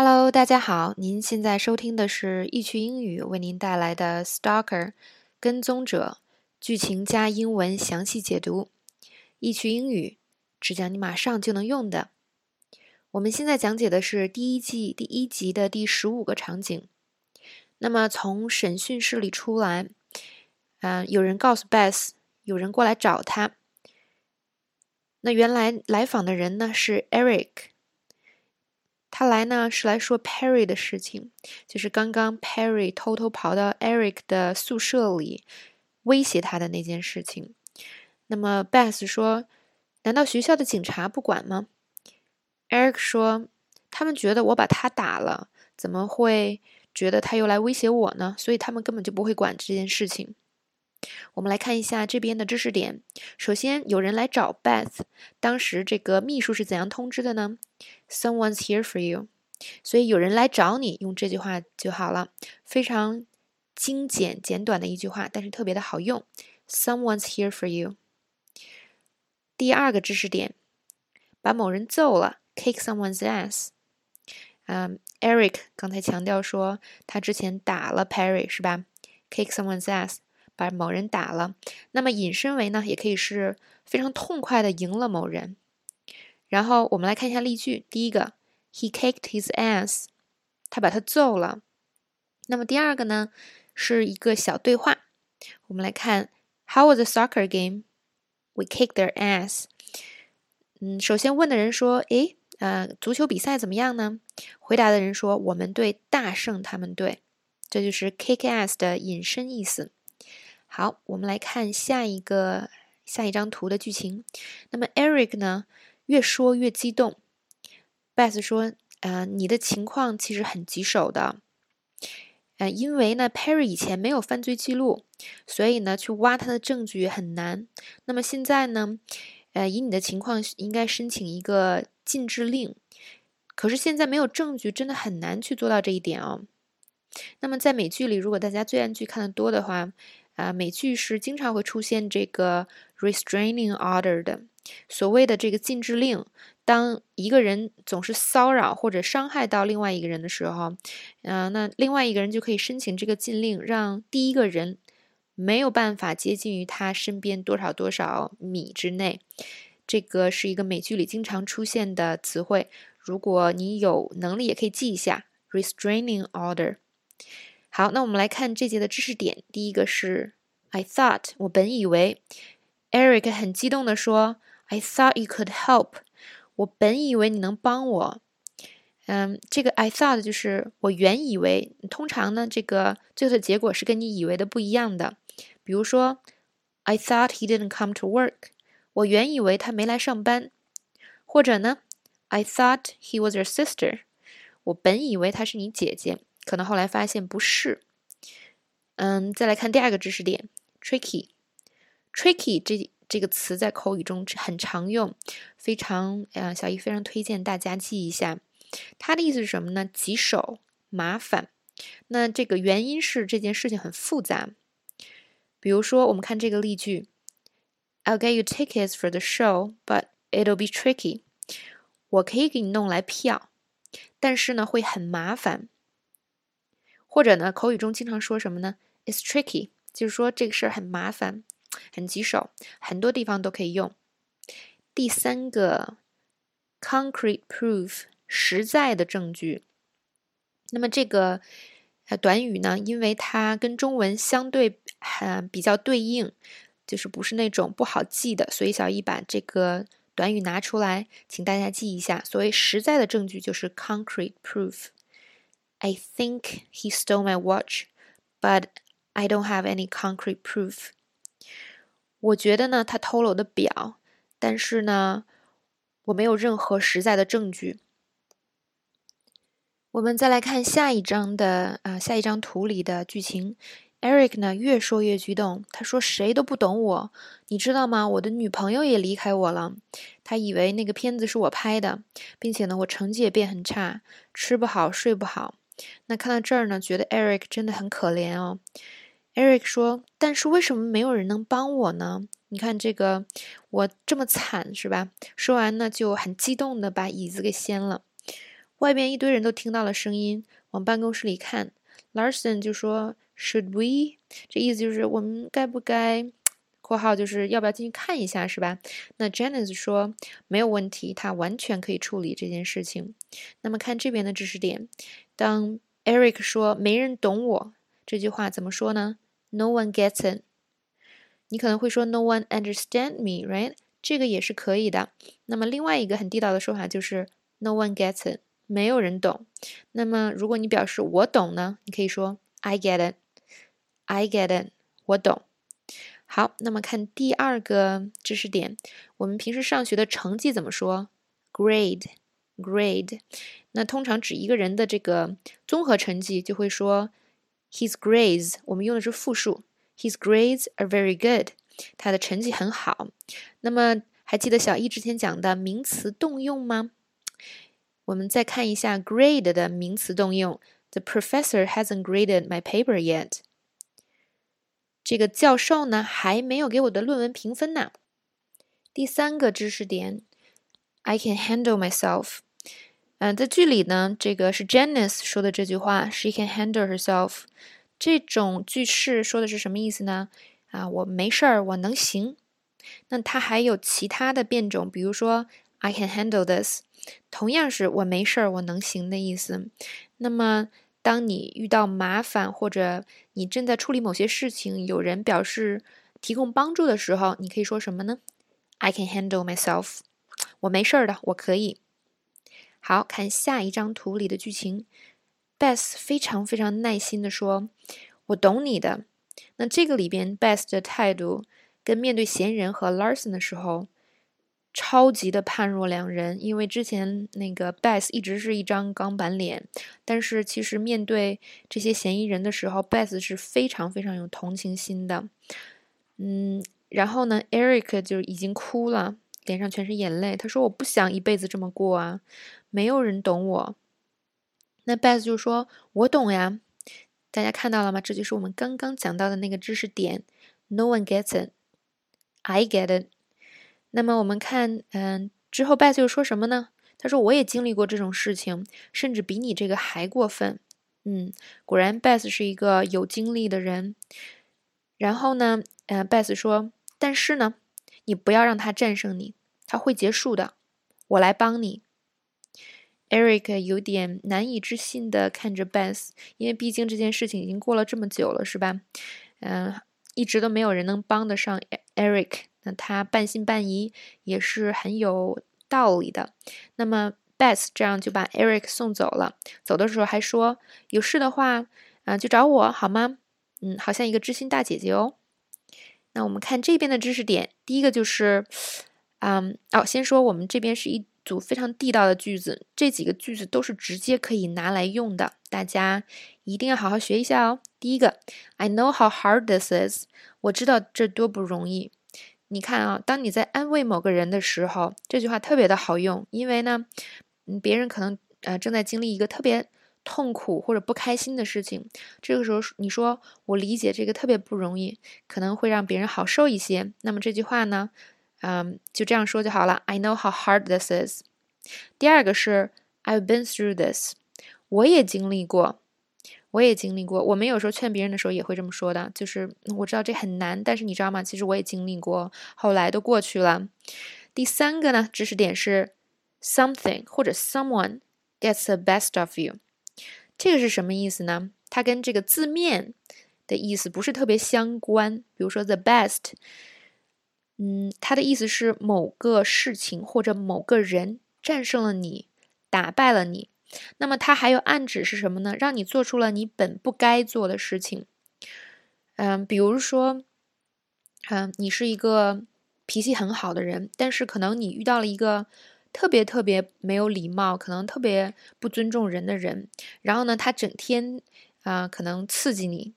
Hello，大家好，您现在收听的是易趣英语为您带来的《Stalker》跟踪者剧情加英文详细解读。易趣英语只讲你马上就能用的。我们现在讲解的是第一季第一集的第十五个场景。那么从审讯室里出来，嗯、有人告诉 Beth，有人过来找他。那原来来访的人呢是 Eric。他来呢是来说 Perry 的事情，就是刚刚 Perry 偷偷跑到 Eric 的宿舍里威胁他的那件事情。那么 Beth 说：“难道学校的警察不管吗？”Eric 说：“他们觉得我把他打了，怎么会觉得他又来威胁我呢？所以他们根本就不会管这件事情。”我们来看一下这边的知识点。首先，有人来找 Beth，当时这个秘书是怎样通知的呢？Someone's here for you。所以有人来找你，用这句话就好了，非常精简简短的一句话，但是特别的好用。Someone's here for you。第二个知识点，把某人揍了，kick someone's ass。嗯，Eric 刚才强调说他之前打了 Perry 是吧？kick someone's ass。把某人打了，那么引申为呢，也可以是非常痛快的赢了某人。然后我们来看一下例句，第一个，He kicked his ass，他把他揍了。那么第二个呢，是一个小对话，我们来看，How was the soccer game？We kicked their ass。嗯，首先问的人说，诶，呃，足球比赛怎么样呢？回答的人说，我们队大胜他们队。这就是 kick ass 的引申意思。好，我们来看下一个下一张图的剧情。那么 Eric 呢，越说越激动。Beth 说：“呃，你的情况其实很棘手的，呃，因为呢，Perry 以前没有犯罪记录，所以呢，去挖他的证据很难。那么现在呢，呃，以你的情况，应该申请一个禁制令。可是现在没有证据，真的很难去做到这一点哦。那么在美剧里，如果大家罪案剧看的多的话，啊，美剧是经常会出现这个 restraining order 的，所谓的这个禁制令。当一个人总是骚扰或者伤害到另外一个人的时候，嗯，那另外一个人就可以申请这个禁令，让第一个人没有办法接近于他身边多少多少米之内。这个是一个美剧里经常出现的词汇，如果你有能力，也可以记一下 restraining order。好，那我们来看这节的知识点。第一个是 I thought，我本以为。Eric 很激动地说：“I thought you could help，我本以为你能帮我。”嗯，这个 I thought 就是我原以为。通常呢，这个最后的结果是跟你以为的不一样的。比如说，I thought he didn't come to work，我原以为他没来上班。或者呢，I thought he was your sister，我本以为她是你姐姐。可能后来发现不是，嗯，再来看第二个知识点，tricky，tricky 这这个词在口语中很常用，非常呃，小易非常推荐大家记一下，它的意思是什么呢？棘手、麻烦。那这个原因是这件事情很复杂。比如说，我们看这个例句，I'll get you tickets for the show，but it'll be tricky。我可以给你弄来票，但是呢，会很麻烦。或者呢，口语中经常说什么呢？It's tricky，就是说这个事儿很麻烦，很棘手，很多地方都可以用。第三个，concrete proof，实在的证据。那么这个短语呢，因为它跟中文相对很比较对应，就是不是那种不好记的，所以小易把这个短语拿出来，请大家记一下。所谓实在的证据就是 concrete proof。I think he stole my watch, but I don't have any concrete proof. 我觉得呢，他偷了我的表，但是呢，我没有任何实在的证据。我们再来看下一章的啊，下一张图里的剧情。Eric 呢，越说越激动。他说：“谁都不懂我，你知道吗？我的女朋友也离开我了。他以为那个片子是我拍的，并且呢，我成绩也变很差，吃不好，睡不好。”那看到这儿呢，觉得 Eric 真的很可怜哦。Eric 说：“但是为什么没有人能帮我呢？你看这个，我这么惨是吧？”说完呢，就很激动的把椅子给掀了。外边一堆人都听到了声音，往办公室里看。Larson 就说：“Should we？” 这意思就是我们该不该（括号就是要不要进去看一下，是吧？）那 Janice 说：“没有问题，他完全可以处理这件事情。”那么看这边的知识点，当 Eric 说“没人懂我”这句话怎么说呢？No one gets it。你可能会说 “No one understand me”，right？这个也是可以的。那么另外一个很地道的说法就是 “No one gets it”，没有人懂。那么如果你表示我懂呢，你可以说 “I get it”，“I get it”，我懂。好，那么看第二个知识点，我们平时上学的成绩怎么说？Grade，grade。那通常指一个人的这个综合成绩，就会说 his grades。我们用的是复数，his grades are very good。他的成绩很好。那么还记得小易之前讲的名词动用吗？我们再看一下 grade 的名词动用。The professor hasn't graded my paper yet。这个教授呢还没有给我的论文评分呢。第三个知识点，I can handle myself。嗯，在剧里呢，这个是 Janice 说的这句话，She can handle herself。这种句式说的是什么意思呢？啊，我没事儿，我能行。那它还有其他的变种，比如说 I can handle this，同样是我没事儿，我能行的意思。那么，当你遇到麻烦或者你正在处理某些事情，有人表示提供帮助的时候，你可以说什么呢？I can handle myself，我没事儿的，我可以。好看下一张图里的剧情，Beth 非常非常耐心的说：“我懂你的。”那这个里边，Beth 的态度跟面对闲人和 Larson 的时候，超级的判若两人。因为之前那个 Beth 一直是一张钢板脸，但是其实面对这些嫌疑人的时候，Beth 是非常非常有同情心的。嗯，然后呢，Eric 就已经哭了，脸上全是眼泪。他说：“我不想一辈子这么过啊。”没有人懂我，那 Beth 就说：“我懂呀。”大家看到了吗？这就是我们刚刚讲到的那个知识点。No one gets it, I get it。那么我们看，嗯，之后 Beth 又说什么呢？他说：“我也经历过这种事情，甚至比你这个还过分。”嗯，果然 Beth 是一个有经历的人。然后呢，呃，Beth 说：“但是呢，你不要让他战胜你，他会结束的。我来帮你。” Eric 有点难以置信的看着 Beth，因为毕竟这件事情已经过了这么久了，是吧？嗯，一直都没有人能帮得上 Eric，他半信半疑也是很有道理的。那么 Beth 这样就把 Eric 送走了，走的时候还说：“有事的话，啊，就找我好吗？”嗯，好像一个知心大姐姐哦。那我们看这边的知识点，第一个就是，嗯，哦，先说我们这边是一。组非常地道的句子，这几个句子都是直接可以拿来用的，大家一定要好好学一下哦。第一个，I know how hard this is，我知道这多不容易。你看啊，当你在安慰某个人的时候，这句话特别的好用，因为呢，嗯，别人可能呃正在经历一个特别痛苦或者不开心的事情，这个时候你说我理解这个特别不容易，可能会让别人好受一些。那么这句话呢？嗯，就这样说就好了。I know how hard this is。第二个是 I've been through this，我也经历过，我也经历过。我们有时候劝别人的时候也会这么说的，就是我知道这很难，但是你知道吗？其实我也经历过，后来都过去了。第三个呢，知识点是 something 或者 someone gets the best of you，这个是什么意思呢？它跟这个字面的意思不是特别相关。比如说 the best。嗯，他的意思是某个事情或者某个人战胜了你，打败了你。那么他还有暗指是什么呢？让你做出了你本不该做的事情。嗯，比如说，嗯，你是一个脾气很好的人，但是可能你遇到了一个特别特别没有礼貌、可能特别不尊重人的人，然后呢，他整天啊，可能刺激你。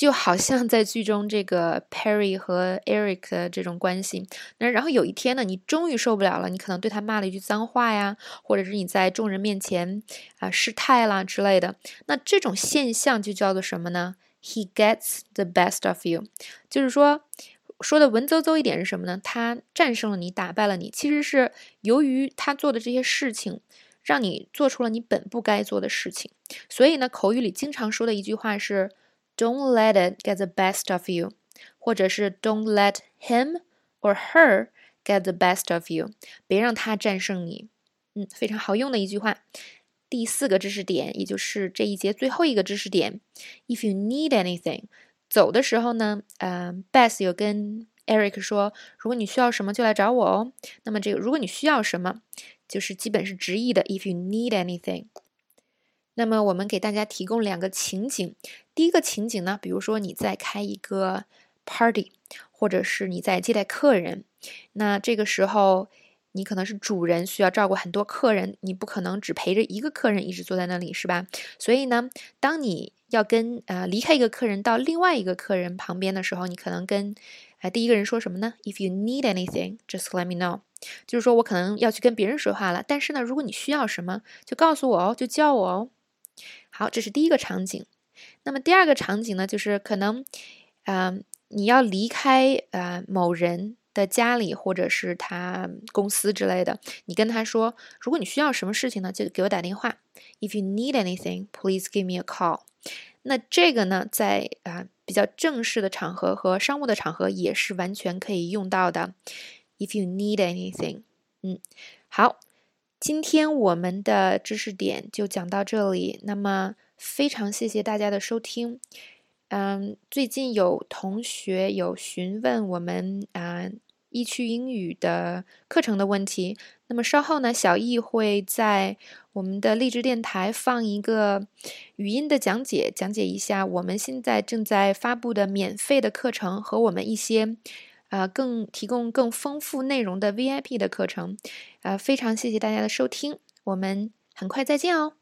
就好像在剧中这个 Perry 和 Eric 的这种关系，那然后有一天呢，你终于受不了了，你可能对他骂了一句脏话呀，或者是你在众人面前啊失态啦之类的，那这种现象就叫做什么呢？He gets the best of you，就是说说的文绉绉一点是什么呢？他战胜了你，打败了你，其实是由于他做的这些事情。让你做出了你本不该做的事情。所以呢，口语里经常说的一句话是 "Don't let it get the best of you"，或者是 "Don't let him or her get the best of you"，别让他战胜你。嗯，非常好用的一句话。第四个知识点，也就是这一节最后一个知识点，If you need anything，走的时候呢，呃，Beth 有跟 Eric 说，如果你需要什么就来找我哦。那么这个如果你需要什么，就是基本是直译的，If you need anything。那么我们给大家提供两个情景，第一个情景呢，比如说你在开一个 party，或者是你在接待客人，那这个时候。你可能是主人，需要照顾很多客人，你不可能只陪着一个客人一直坐在那里，是吧？所以呢，当你要跟呃离开一个客人到另外一个客人旁边的时候，你可能跟呃第一个人说什么呢？If you need anything, just let me know。就是说我可能要去跟别人说话了，但是呢，如果你需要什么，就告诉我哦，就叫我哦。好，这是第一个场景。那么第二个场景呢，就是可能，嗯，你要离开呃某人。的家里或者是他公司之类的，你跟他说，如果你需要什么事情呢，就给我打电话。If you need anything, please give me a call。那这个呢，在啊比较正式的场合和商务的场合也是完全可以用到的。If you need anything，嗯，好，今天我们的知识点就讲到这里。那么非常谢谢大家的收听。嗯，最近有同学有询问我们啊易趣英语的课程的问题，那么稍后呢，小易会在我们的励志电台放一个语音的讲解，讲解一下我们现在正在发布的免费的课程和我们一些呃更提供更丰富内容的 VIP 的课程。呃，非常谢谢大家的收听，我们很快再见哦。